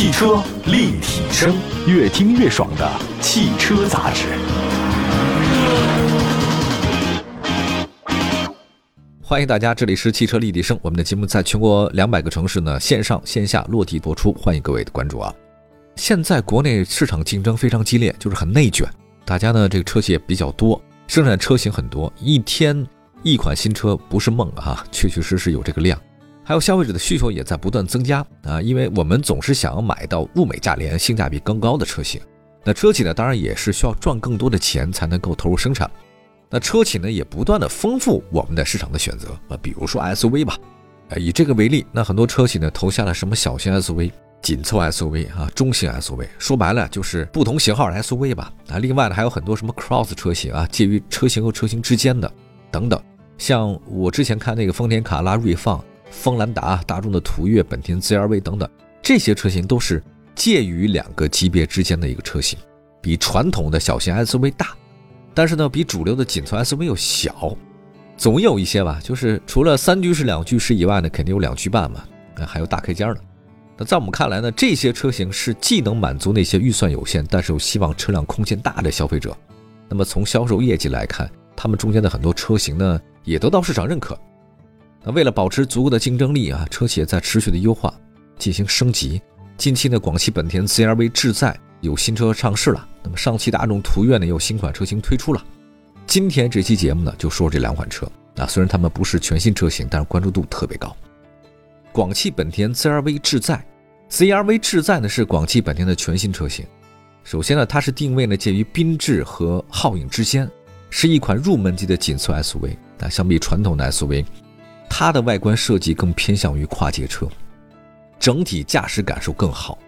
汽车立体声，越听越爽的汽车杂志。欢迎大家，这里是汽车立体声，我们的节目在全国两百个城市呢线上线下落地播出，欢迎各位的关注啊！现在国内市场竞争非常激烈，就是很内卷，大家呢这个车企也比较多，生产车型很多，一天一款新车不是梦啊，确确实实有这个量。还有消费者的需求也在不断增加啊，因为我们总是想要买到物美价廉、性价比更高的车型。那车企呢，当然也是需要赚更多的钱才能够投入生产。那车企呢，也不断的丰富我们的市场的选择啊，比如说 SUV 吧，呃，以这个为例，那很多车企呢投下了什么小型 SUV、紧凑 SUV 啊、中型 SUV，说白了就是不同型号的 SUV 吧啊。另外呢，还有很多什么 Cross 车型啊，介于车型和车型之间的等等。像我之前看那个丰田卡罗拉、锐放。锋兰达、大众的途岳、本田 CR-V 等等，这些车型都是介于两个级别之间的一个车型，比传统的小型 SUV 大，但是呢，比主流的紧凑 SUV 又小。总有一些吧，就是除了三居室、两居室以外呢，肯定有两居半嘛，那还有大开间的。那在我们看来呢，这些车型是既能满足那些预算有限，但是又希望车辆空间大的消费者。那么从销售业绩来看，他们中间的很多车型呢，也得到市场认可。那为了保持足够的竞争力啊，车企也在持续的优化，进行升级。近期呢，广汽本田 CR-V 智在有新车上市了。那么上汽大众途岳呢也，有新款车型推出了。今天这期节目呢，就说这两款车啊，虽然它们不是全新车型，但是关注度特别高。广汽本田 CR-V 智在，CR-V 智在呢是广汽本田的全新车型。首先呢，它是定位呢介于缤智和皓影之间，是一款入门级的紧凑 SUV。那相比传统的 SUV。它的外观设计更偏向于跨界车，整体驾驶感受更好。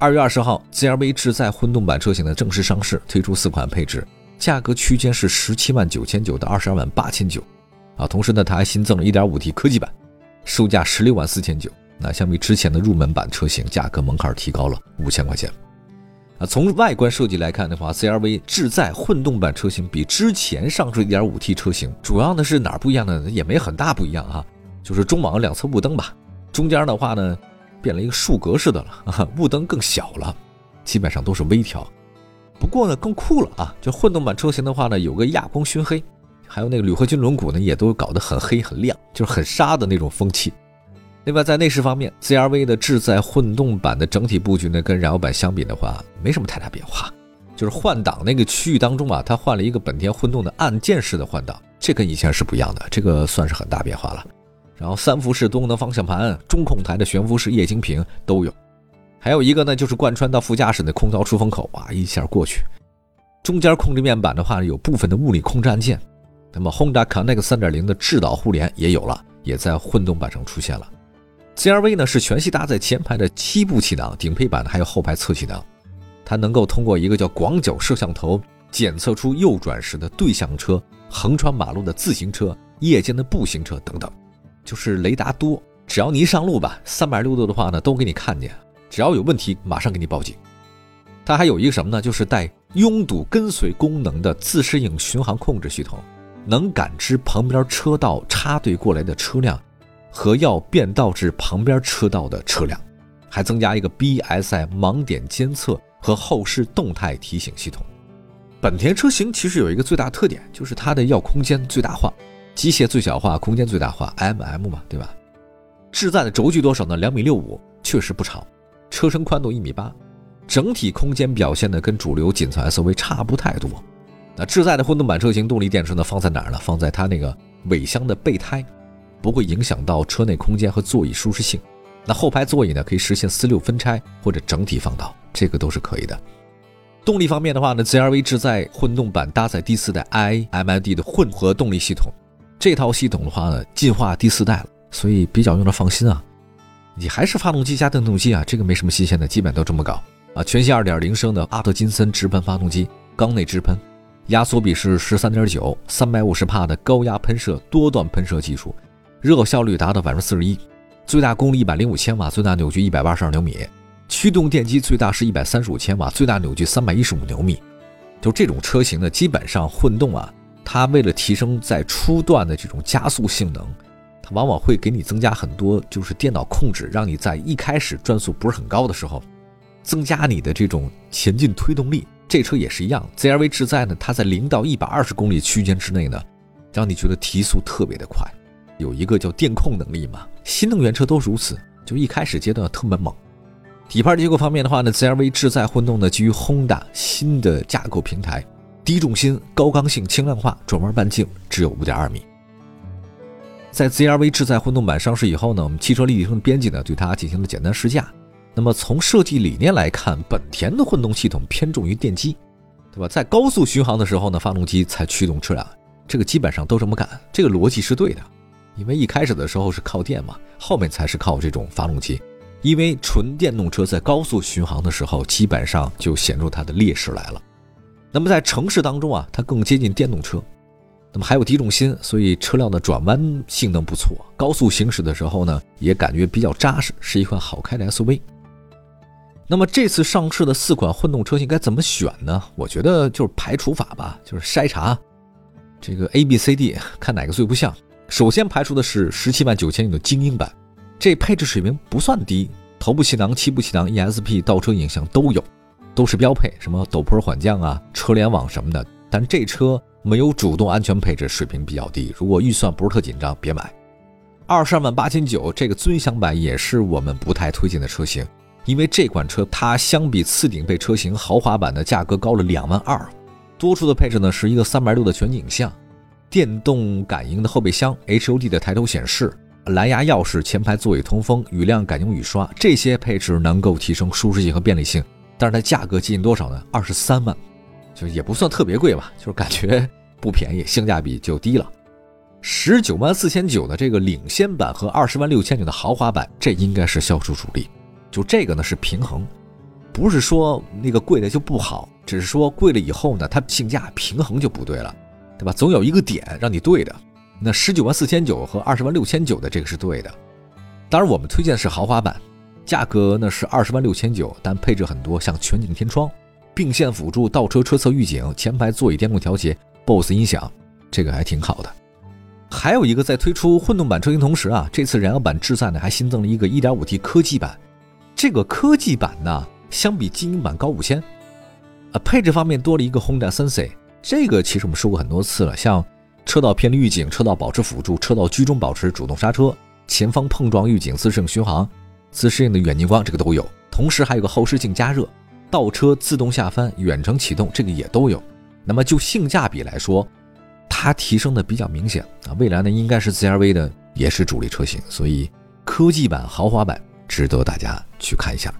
二月二十号，CR-V 智在混动版车型的正式上市，推出四款配置，价格区间是十七万九千九到二十二万八千九。啊，同时呢，它还新增了一点五 T 科技版，售价十六万四千九。那相比之前的入门版车型，价格门槛提高了五千块钱。啊，从外观设计来看的话，CR-V 智在混动版车型比之前上市 1.5T 车型主要呢是哪儿不一样呢？也没很大不一样哈，就是中网两侧雾灯吧，中间的话呢变了一个竖格式的了，雾灯更小了，基本上都是微调。不过呢更酷了啊，就混动版车型的话呢有个亚光熏黑，还有那个铝合金轮毂呢也都搞得很黑很亮，就是很沙的那种风气。另外，在内饰方面，CR-V 的智在混动版的整体布局呢，跟燃油版相比的话，没什么太大变化。就是换挡那个区域当中啊，它换了一个本田混动的按键式的换挡，这跟以前是不一样的，这个算是很大变化了。然后三辐式多功能方向盘、中控台的悬浮式液晶屏都有，还有一个呢，就是贯穿到副驾驶的空调出风口啊，一下过去。中间控制面板的话，有部分的物理控制按键。那么 Honda Connect 3.0的智导互联也有了，也在混动版上出现了。CR-V 呢是全系搭载前排的七部气囊，顶配版的还有后排侧气囊，它能够通过一个叫广角摄像头检测出右转时的对向车、横穿马路的自行车、夜间的步行车等等，就是雷达多，只要你一上路吧，三百六度的话呢都给你看见，只要有问题马上给你报警。它还有一个什么呢？就是带拥堵跟随功能的自适应巡航控制系统，能感知旁边车道插队过来的车辆。和要变道至旁边车道的车辆，还增加一个 BSI 盲点监测和后视动态提醒系统。本田车型其实有一个最大特点，就是它的要空间最大化，机械最小化，空间最大化，MM 嘛，对吧？智在的轴距多少呢？两米六五，确实不长。车身宽度一米八，整体空间表现的跟主流紧凑 SUV 差不太多。那智在的混动版车型动力电池呢？放在哪儿呢？放在它那个尾箱的备胎。不会影响到车内空间和座椅舒适性。那后排座椅呢，可以实现四六分拆或者整体放倒，这个都是可以的。动力方面的话呢，CR-V 智在混动版搭载第四代 iMID 的混合动力系统，这套系统的话呢，进化第四代了，所以比较用着放心啊。你还是发动机加电动机啊，这个没什么新鲜的，基本都这么搞啊。全新2.0升的阿特金森直喷发动机，缸内直喷，压缩比是十三点九，三百五十帕的高压喷射多段喷射技术。热效率达到百分之四十一，最大功率一百零五千瓦，最大扭矩一百八十二牛米，驱动电机最大是一百三十五千瓦，最大扭矩三百一十五牛米。就这种车型呢，基本上混动啊，它为了提升在初段的这种加速性能，它往往会给你增加很多就是电脑控制，让你在一开始转速不是很高的时候，增加你的这种前进推动力。这车也是一样，ZR-V 智在呢，它在零到一百二十公里区间之内呢，让你觉得提速特别的快，有一个叫电控能力嘛。新能源车都如此，就一开始阶段特别猛。底盘结构方面的话呢，ZR-V 智在混动呢基于 Honda 新的架构平台，低重心、高刚性、轻量化，转弯半径只有五点二米。在 ZR-V 智在混动版上市以后呢，我们汽车立体声编辑呢对它进行了简单试驾。那么从设计理念来看，本田的混动系统偏重于电机，对吧？在高速巡航的时候呢，发动机才驱动车辆，这个基本上都这么干，这个逻辑是对的。因为一开始的时候是靠电嘛，后面才是靠这种发动机。因为纯电动车在高速巡航的时候，基本上就显出它的劣势来了。那么在城市当中啊，它更接近电动车。那么还有低重心，所以车辆的转弯性能不错，高速行驶的时候呢，也感觉比较扎实，是一款好开的 SUV。那么这次上市的四款混动车型该怎么选呢？我觉得就是排除法吧，就是筛查这个 A、B、C、D，看哪个最不像。首先排除的是十七万九千元的精英版，这配置水平不算低，头部气囊、七部气囊、ESP、倒车影像都有，都是标配，什么陡坡缓降啊、车联网什么的。但这车没有主动安全配置，水平比较低。如果预算不是特紧张，别买。二十二万八千九，这个尊享版也是我们不太推荐的车型。因为这款车它相比次顶配车型豪华版的价格高了两万二，多出的配置呢是一个三百六的全景影像，电动感应的后备箱，HUD 的抬头显示，蓝牙钥匙，前排座椅通风，雨量感应雨刷，这些配置能够提升舒适性和便利性，但是它价格接近多少呢？二十三万，就也不算特别贵吧，就是感觉不便宜，性价比就低了。十九万四千九的这个领先版和二十万六千九的豪华版，这应该是销售主力。就这个呢是平衡，不是说那个贵的就不好，只是说贵了以后呢，它性价平衡就不对了，对吧？总有一个点让你对的。那十九万四千九和二十万六千九的这个是对的。当然，我们推荐是豪华版，价格呢是二十万六千九，但配置很多，像全景天窗、并线辅助、倒车车侧预警、前排座椅电动调节、BOSE 音响，这个还挺好的。还有一个在推出混动版车型同时啊，这次燃油版智赛呢还新增了一个 1.5T 科技版。这个科技版呢，相比精英版高五千，呃，配置方面多了一个 Honda Sensei，这个其实我们说过很多次了，像车道偏离预警、车道保持辅助、车道居中保持、主动刹车、前方碰撞预警、自适应巡航、自适应的远近光，这个都有。同时还有个后视镜加热、倒车自动下翻、远程启动，这个也都有。那么就性价比来说，它提升的比较明显啊。未来呢，应该是 CRV 的也是主力车型，所以科技版、豪华版。值得大家去看一下。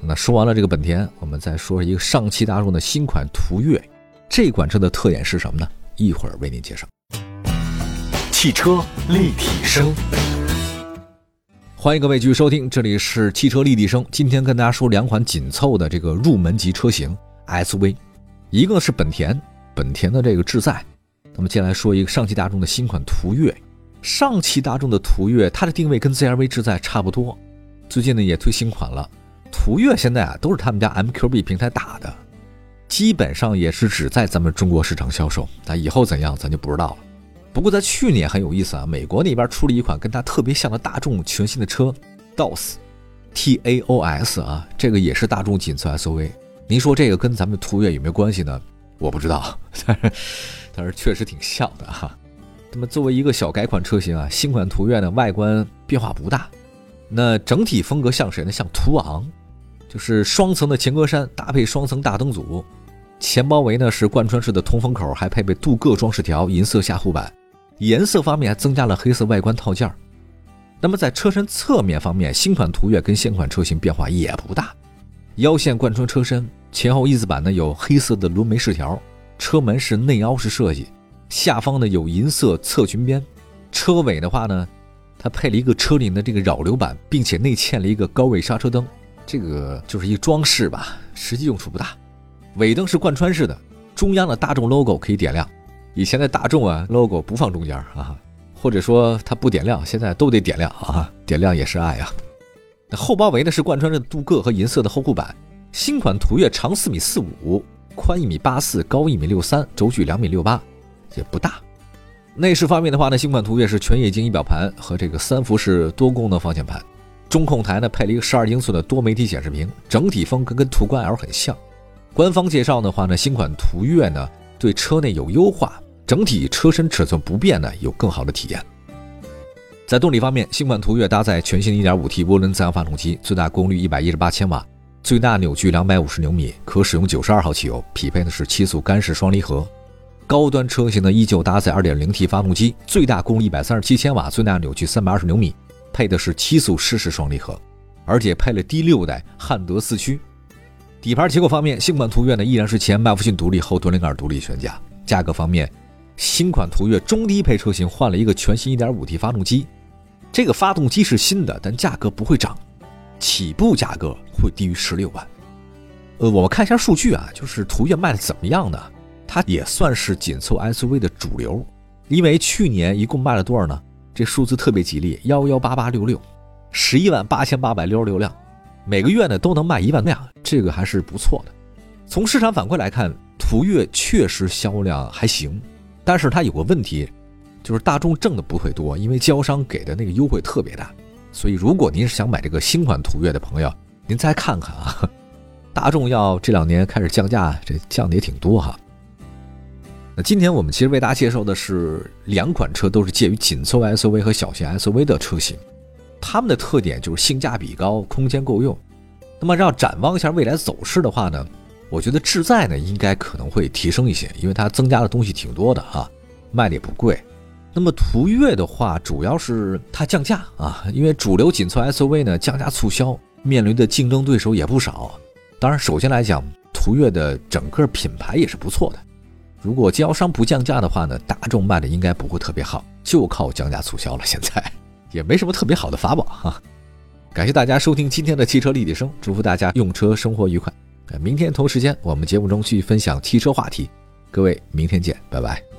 那说完了这个本田，我们再说一个上汽大众的新款途岳。这款车的特点是什么呢？一会儿为您介绍。汽车立体声，欢迎各位继续收听，这里是汽车立体声。今天跟大家说两款紧凑的这个入门级车型 SUV，一个是本田，本田的这个智在。那么接下来说一个上汽大众的新款途岳。上汽大众的途岳，它的定位跟 ZR-V 智在差不多。最近呢也推新款了，途岳现在啊都是他们家 MQB 平台打的，基本上也是只在咱们中国市场销售。那以后怎样咱就不知道了。不过在去年很有意思啊，美国那边出了一款跟它特别像的大众全新的车，DOS，T A O S 啊，这个也是大众紧凑 SUV。您说这个跟咱们途岳有没有关系呢？我不知道，但是但是确实挺像的哈。那么作为一个小改款车型啊，新款途岳呢外观变化不大。那整体风格像谁呢？像途昂，就是双层的前格栅搭配双层大灯组，前包围呢是贯穿式的通风口，还配备镀铬装饰条，银色下护板。颜色方面还增加了黑色外观套件。那么在车身侧面方面，新款途岳跟现款车型变化也不大，腰线贯穿车身，前后翼子板呢有黑色的轮眉饰条，车门是内凹式设计，下方呢有银色侧裙边，车尾的话呢。它配了一个车顶的这个扰流板，并且内嵌了一个高位刹车灯，这个就是一装饰吧，实际用处不大。尾灯是贯穿式的，中央的大众 logo 可以点亮。以前的大众啊，logo 不放中间啊，或者说它不点亮，现在都得点亮啊，点亮也是爱啊。那后包围呢是贯穿着镀铬和银色的后护板。新款途岳长四米四五，宽一米八四，高一米六三，轴距两米六八，也不大。内饰方面的话呢，新款途岳是全液晶仪表盘和这个三辐式多功能方向盘，中控台呢配了一个十二英寸的多媒体显示屏，整体风格跟途观 L 很像。官方介绍的话呢，新款途岳呢对车内有优化，整体车身尺寸不变呢，有更好的体验。在动力方面，新款途岳搭载全新 1.5T 涡轮增压发动机，最大功率118千瓦，最大扭矩250牛米，可使用92号汽油，匹配的是七速干式双离合。高端车型呢依旧搭载 2.0T 发动机，最大功率137千瓦，最大扭矩320牛米，配的是七速湿式双离合，而且配了第六代汉德四驱。底盘结构方面，新款途岳呢依然是前麦弗逊独立后多连杆独立悬架。价格方面，新款途岳中低配车型换了一个全新 1.5T 发动机。这个发动机是新的，但价格不会涨，起步价格会低于十六万。呃，我们看一下数据啊，就是途岳卖的怎么样呢？它也算是紧凑 SUV 的主流，因为去年一共卖了多少呢？这数字特别吉利，幺幺八八六六，十一万八千八百六十六辆，每个月呢都能卖一万辆，这个还是不错的。从市场反馈来看，途岳确实销量还行，但是它有个问题。就是大众挣的不会多，因为经销商给的那个优惠特别大，所以如果您是想买这个新款途岳的朋友，您再看看啊，大众要这两年开始降价，这降的也挺多哈。那今天我们其实为大家介绍的是两款车，都是介于紧凑 SUV 和小型 SUV 的车型，它们的特点就是性价比高，空间够用。那么要展望一下未来走势的话呢，我觉得智在呢应该可能会提升一些，因为它增加的东西挺多的哈，卖的也不贵。那么途岳的话，主要是它降价啊，因为主流紧凑 SUV 呢降价促销，面临的竞争对手也不少。当然，首先来讲，途岳的整个品牌也是不错的。如果经销商不降价的话呢，大众卖的应该不会特别好，就靠降价促销了。现在也没什么特别好的法宝哈。感谢大家收听今天的汽车立体声，祝福大家用车生活愉快。明天同时间，我们节目中继续分享汽车话题。各位，明天见，拜拜。